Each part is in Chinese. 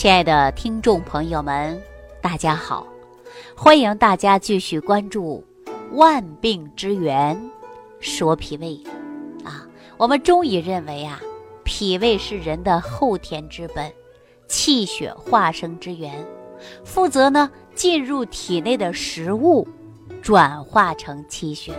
亲爱的听众朋友们，大家好！欢迎大家继续关注《万病之源说脾胃》啊。我们中医认为啊，脾胃是人的后天之本，气血化生之源，负责呢进入体内的食物转化成气血。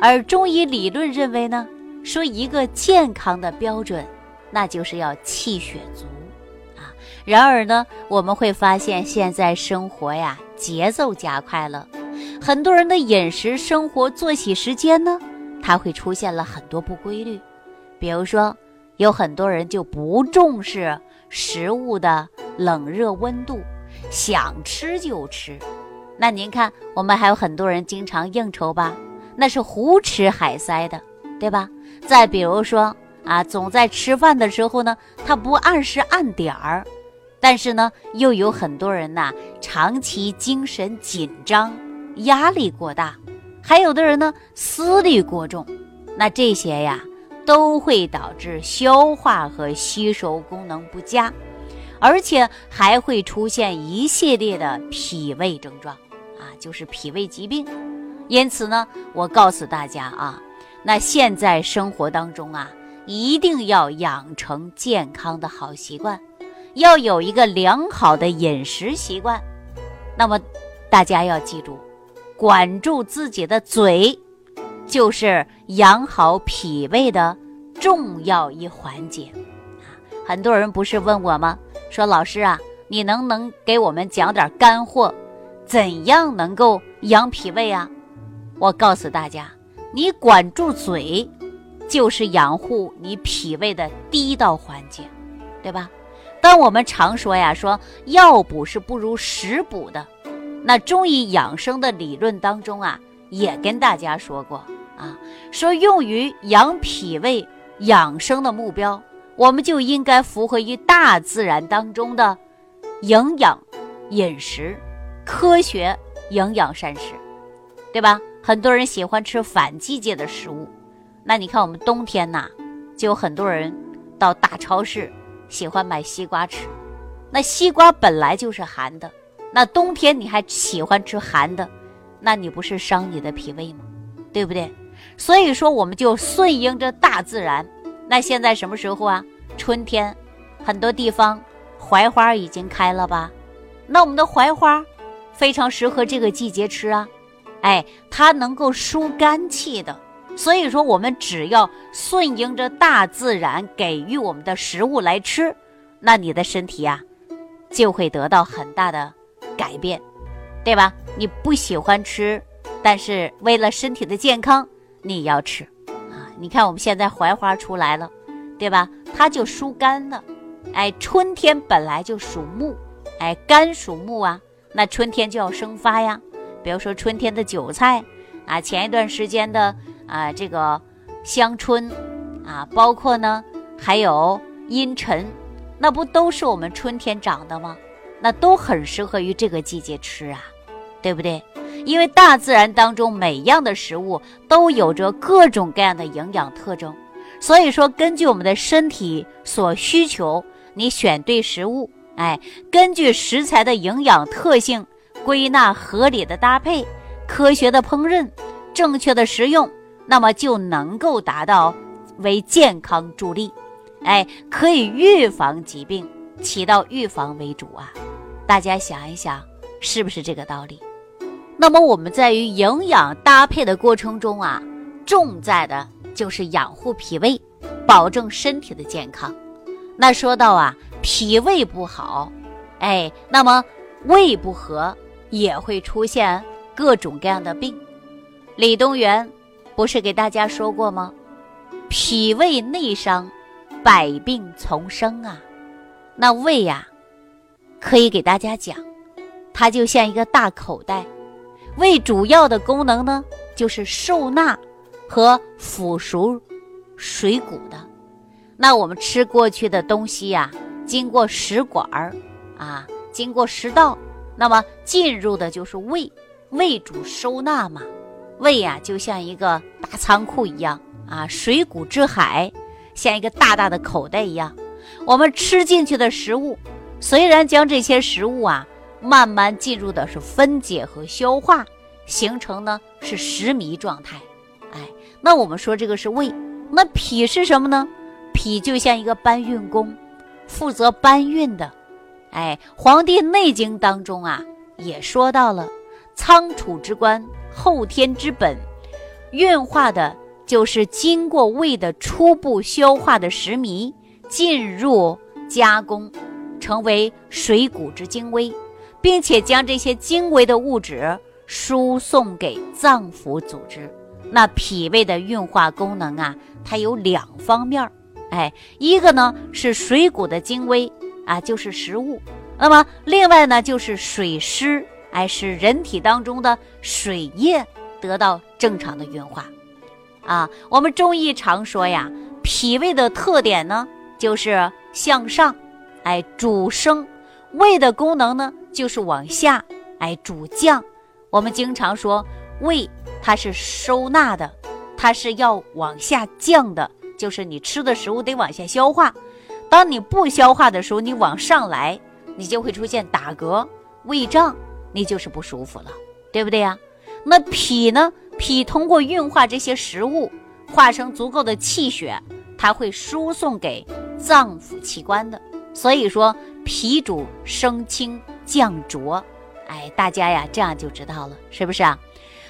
而中医理论认为呢，说一个健康的标准，那就是要气血足。然而呢，我们会发现现在生活呀节奏加快了，很多人的饮食、生活作息时间呢，它会出现了很多不规律。比如说，有很多人就不重视食物的冷热温度，想吃就吃。那您看，我们还有很多人经常应酬吧，那是胡吃海塞的，对吧？再比如说啊，总在吃饭的时候呢，他不按时按点儿。但是呢，又有很多人呐，长期精神紧张，压力过大，还有的人呢，思虑过重，那这些呀，都会导致消化和吸收功能不佳，而且还会出现一系列的脾胃症状啊，就是脾胃疾病。因此呢，我告诉大家啊，那现在生活当中啊，一定要养成健康的好习惯。要有一个良好的饮食习惯，那么大家要记住，管住自己的嘴，就是养好脾胃的重要一环节。很多人不是问我吗？说老师啊，你能不能给我们讲点干货？怎样能够养脾胃啊？我告诉大家，你管住嘴，就是养护你脾胃的第一道环节，对吧？但我们常说呀，说药补是不如食补的。那中医养生的理论当中啊，也跟大家说过啊，说用于养脾胃养生的目标，我们就应该符合于大自然当中的营养饮食，科学营养膳食，对吧？很多人喜欢吃反季节的食物，那你看我们冬天呐，就有很多人到大超市。喜欢买西瓜吃，那西瓜本来就是寒的，那冬天你还喜欢吃寒的，那你不是伤你的脾胃吗？对不对？所以说，我们就顺应着大自然。那现在什么时候啊？春天，很多地方槐花已经开了吧？那我们的槐花非常适合这个季节吃啊，哎，它能够疏肝气的。所以说，我们只要顺应着大自然给予我们的食物来吃，那你的身体呀，就会得到很大的改变，对吧？你不喜欢吃，但是为了身体的健康，你要吃啊！你看我们现在槐花出来了，对吧？它就疏肝了，哎，春天本来就属木，哎，肝属木啊，那春天就要生发呀。比如说春天的韭菜啊，前一段时间的。啊，这个香椿，啊，包括呢，还有茵陈，那不都是我们春天长的吗？那都很适合于这个季节吃啊，对不对？因为大自然当中每样的食物都有着各种各样的营养特征，所以说根据我们的身体所需求，你选对食物，哎，根据食材的营养特性，归纳合理的搭配，科学的烹饪，正确的食用。那么就能够达到为健康助力，哎，可以预防疾病，起到预防为主啊！大家想一想，是不是这个道理？那么我们在于营养搭配的过程中啊，重在的就是养护脾胃，保证身体的健康。那说到啊，脾胃不好，哎，那么胃不和也会出现各种各样的病。李东垣。不是给大家说过吗？脾胃内伤，百病丛生啊。那胃呀，可以给大家讲，它就像一个大口袋。胃主要的功能呢，就是受纳和腐熟水谷的。那我们吃过去的东西呀，经过食管儿啊，经过食道，那么进入的就是胃，胃主收纳嘛。胃呀，就像一个大仓库一样啊，水谷之海，像一个大大的口袋一样。我们吃进去的食物，虽然将这些食物啊慢慢进入的是分解和消化，形成呢是食糜状态。哎，那我们说这个是胃，那脾是什么呢？脾就像一个搬运工，负责搬运的。哎，《黄帝内经》当中啊也说到了仓储之官，后天之本，运化的就是经过胃的初步消化的食糜，进入加工，成为水谷之精微，并且将这些精微的物质输送给脏腑组织。那脾胃的运化功能啊，它有两方面，哎，一个呢是水谷的精微啊，就是食物；那么另外呢就是水湿，哎，使人体当中的水液得到正常的运化。啊，我们中医常说呀，脾胃的特点呢就是向上，哎，主升；胃的功能呢就是往下，哎，主降。我们经常说胃。它是收纳的，它是要往下降的，就是你吃的食物得往下消化。当你不消化的时候，你往上来，你就会出现打嗝、胃胀，你就是不舒服了，对不对呀？那脾呢？脾通过运化这些食物，化成足够的气血，它会输送给脏腑器官的。所以说，脾主升清降浊。哎，大家呀，这样就知道了，是不是啊？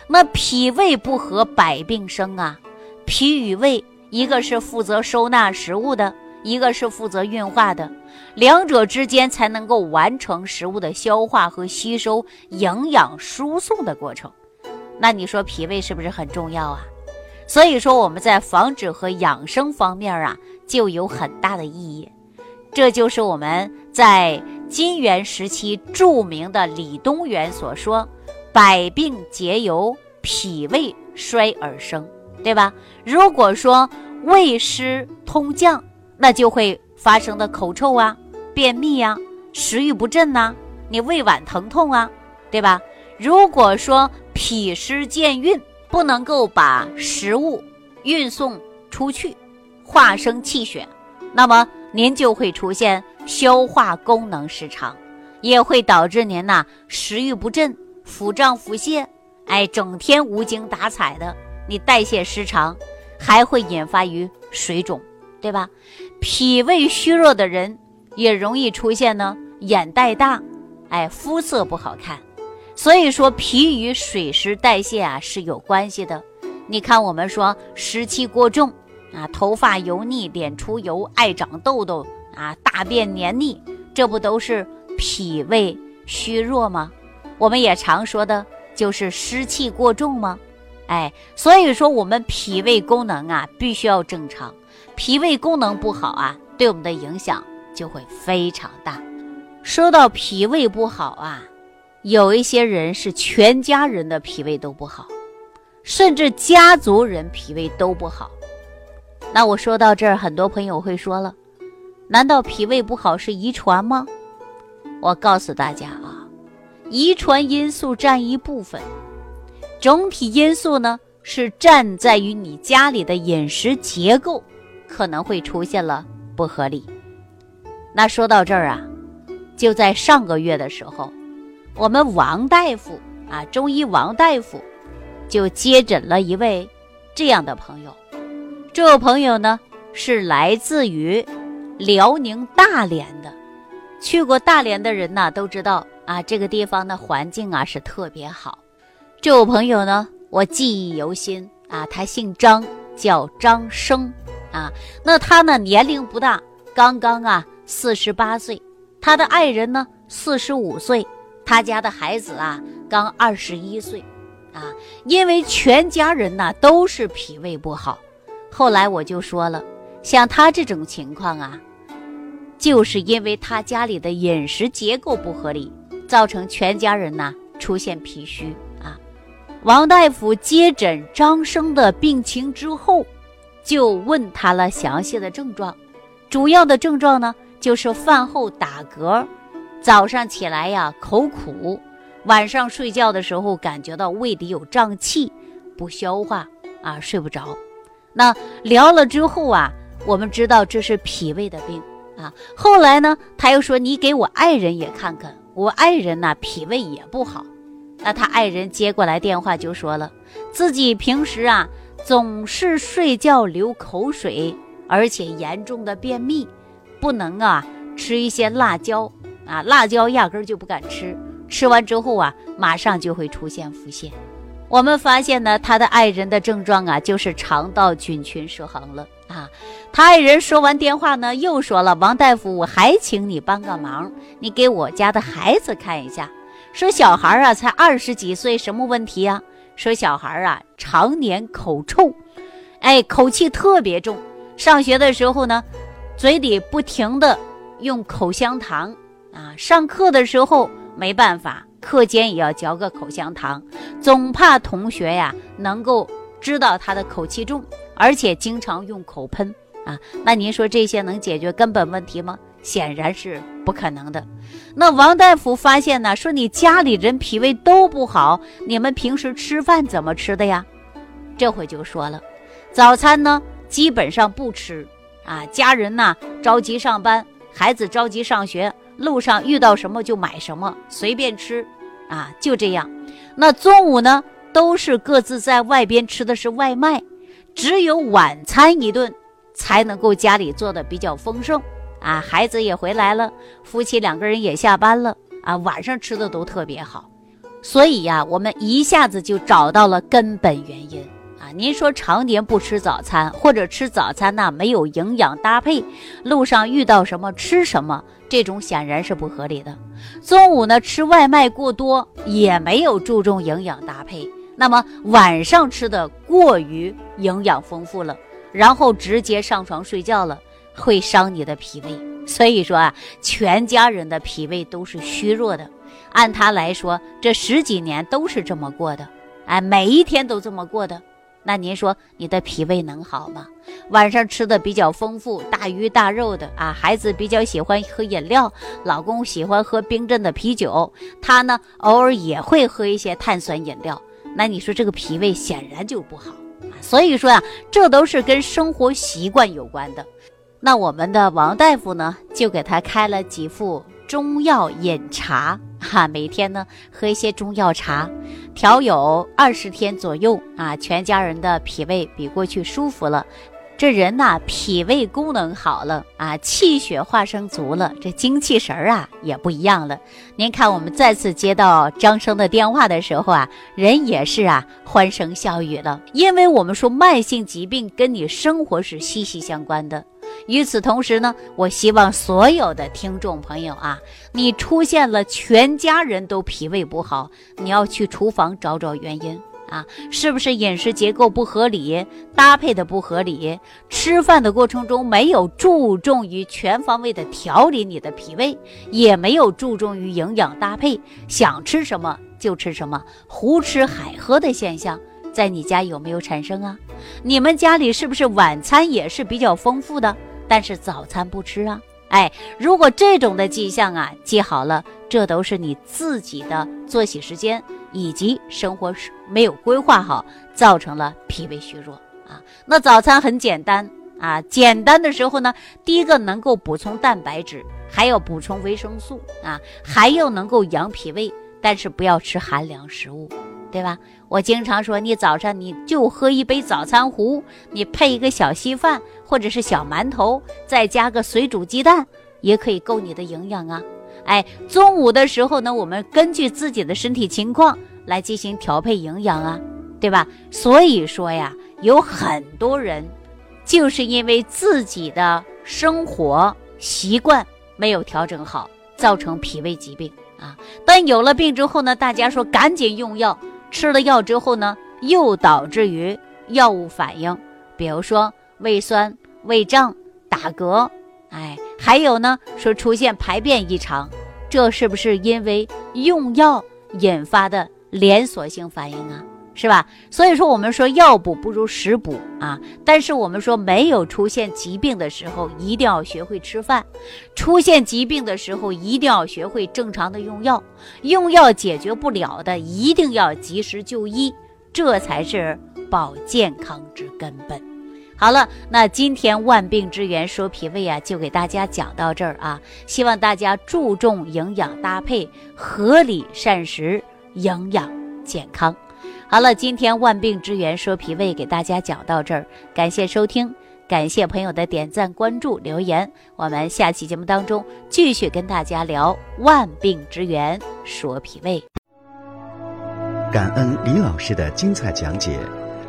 那脾胃不和，百病生啊！脾与胃，一个是负责收纳食物的，一个是负责运化的，两者之间才能够完成食物的消化和吸收、营养输送的过程。那你说脾胃是不是很重要啊？所以说我们在防止和养生方面啊，就有很大的意义。这就是我们在金元时期著名的李东垣所说。百病皆由脾胃衰而生，对吧？如果说胃湿通降，那就会发生的口臭啊、便秘呀、食欲不振呐，你胃脘疼痛啊，对吧？如果说脾湿健运，不能够把食物运送出去，化生气血，那么您就会出现消化功能失常，也会导致您呐食欲不振。腹胀腹泻，哎，整天无精打采的，你代谢失常，还会引发于水肿，对吧？脾胃虚弱的人也容易出现呢，眼袋大，哎，肤色不好看。所以说，脾与水湿代谢啊是有关系的。你看，我们说湿气过重啊，头发油腻，脸出油，爱长痘痘啊，大便黏腻，这不都是脾胃虚弱吗？我们也常说的就是湿气过重吗？哎，所以说我们脾胃功能啊必须要正常，脾胃功能不好啊，对我们的影响就会非常大。说到脾胃不好啊，有一些人是全家人的脾胃都不好，甚至家族人脾胃都不好。那我说到这儿，很多朋友会说了，难道脾胃不好是遗传吗？我告诉大家啊。遗传因素占一部分，整体因素呢是站在于你家里的饮食结构可能会出现了不合理。那说到这儿啊，就在上个月的时候，我们王大夫啊，中医王大夫就接诊了一位这样的朋友。这位朋友呢是来自于辽宁大连的，去过大连的人呢都知道。啊，这个地方的环境啊是特别好。这位朋友呢，我记忆犹新啊，他姓张，叫张生啊。那他呢年龄不大，刚刚啊四十八岁。他的爱人呢四十五岁，他家的孩子啊刚二十一岁啊。因为全家人呢都是脾胃不好，后来我就说了，像他这种情况啊，就是因为他家里的饮食结构不合理。造成全家人呐出现脾虚啊。王大夫接诊张生的病情之后，就问他了详细的症状。主要的症状呢，就是饭后打嗝，早上起来呀口苦，晚上睡觉的时候感觉到胃里有胀气，不消化啊，睡不着。那聊了之后啊，我们知道这是脾胃的病，啊。后来呢，他又说你给我爱人也看看，我爱人呐脾胃也不好。那他爱人接过来电话就说了，自己平时啊总是睡觉流口水，而且严重的便秘，不能啊吃一些辣椒啊，辣椒压根儿就不敢吃，吃完之后啊马上就会出现腹泻。我们发现呢，他的爱人的症状啊就是肠道菌群失衡了啊。他爱人说完电话呢，又说了，王大夫，我还请你帮个忙，你给我家的孩子看一下。说小孩啊，才二十几岁，什么问题呀？说小孩啊，常年口臭，哎，口气特别重。上学的时候呢，嘴里不停的用口香糖啊。上课的时候没办法，课间也要嚼个口香糖，总怕同学呀能够知道他的口气重，而且经常用口喷啊。那您说这些能解决根本问题吗？显然是不可能的。那王大夫发现呢，说你家里人脾胃都不好，你们平时吃饭怎么吃的呀？这回就说了，早餐呢基本上不吃啊，家人呢着急上班，孩子着急上学，路上遇到什么就买什么，随便吃啊，就这样。那中午呢都是各自在外边吃的是外卖，只有晚餐一顿才能够家里做的比较丰盛。啊，孩子也回来了，夫妻两个人也下班了啊，晚上吃的都特别好，所以呀，我们一下子就找到了根本原因啊。您说常年不吃早餐，或者吃早餐呢没有营养搭配，路上遇到什么吃什么，这种显然是不合理的。中午呢吃外卖过多，也没有注重营养搭配，那么晚上吃的过于营养丰富了，然后直接上床睡觉了。会伤你的脾胃，所以说啊，全家人的脾胃都是虚弱的。按他来说，这十几年都是这么过的，哎，每一天都这么过的。那您说你的脾胃能好吗？晚上吃的比较丰富，大鱼大肉的啊，孩子比较喜欢喝饮料，老公喜欢喝冰镇的啤酒，他呢偶尔也会喝一些碳酸饮料。那你说这个脾胃显然就不好啊。所以说呀，这都是跟生活习惯有关的。那我们的王大夫呢，就给他开了几副中药饮茶，哈，每天呢喝一些中药茶，调有二十天左右啊，全家人的脾胃比过去舒服了。这人呐，脾胃功能好了啊，气血化生足了，这精气神儿啊也不一样了。您看，我们再次接到张生的电话的时候啊，人也是啊欢声笑语了，因为我们说慢性疾病跟你生活是息息相关的。与此同时呢，我希望所有的听众朋友啊，你出现了全家人都脾胃不好，你要去厨房找找原因。啊，是不是饮食结构不合理，搭配的不合理？吃饭的过程中没有注重于全方位的调理你的脾胃，也没有注重于营养搭配，想吃什么就吃什么，胡吃海喝的现象，在你家有没有产生啊？你们家里是不是晚餐也是比较丰富的，但是早餐不吃啊？哎，如果这种的迹象啊记好了，这都是你自己的作息时间以及生活是没有规划好，造成了脾胃虚弱啊。那早餐很简单啊，简单的时候呢，第一个能够补充蛋白质，还要补充维生素啊，还要能够养脾胃，但是不要吃寒凉食物，对吧？我经常说，你早上你就喝一杯早餐壶，你配一个小稀饭。或者是小馒头，再加个水煮鸡蛋，也可以够你的营养啊！哎，中午的时候呢，我们根据自己的身体情况来进行调配营养啊，对吧？所以说呀，有很多人就是因为自己的生活习惯没有调整好，造成脾胃疾病啊。但有了病之后呢，大家说赶紧用药，吃了药之后呢，又导致于药物反应，比如说。胃酸、胃胀、打嗝，哎，还有呢，说出现排便异常，这是不是因为用药引发的连锁性反应啊？是吧？所以说我们说药补不如食补啊。但是我们说没有出现疾病的时候，一定要学会吃饭；出现疾病的时候，一定要学会正常的用药。用药解决不了的，一定要及时就医，这才是保健康之根本。好了，那今天万病之源说脾胃啊，就给大家讲到这儿啊。希望大家注重营养搭配，合理膳食，营养健康。好了，今天万病之源说脾胃给大家讲到这儿，感谢收听。感谢朋友的点赞、关注、留言，我们下期节目当中继续跟大家聊万病之源，说脾胃。感恩李老师的精彩讲解。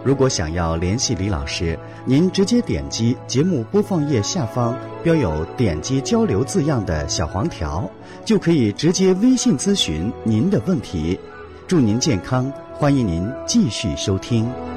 如果想要联系李老师，您直接点击节目播放页下方标有“点击交流”字样的小黄条，就可以直接微信咨询您的问题。祝您健康，欢迎您继续收听。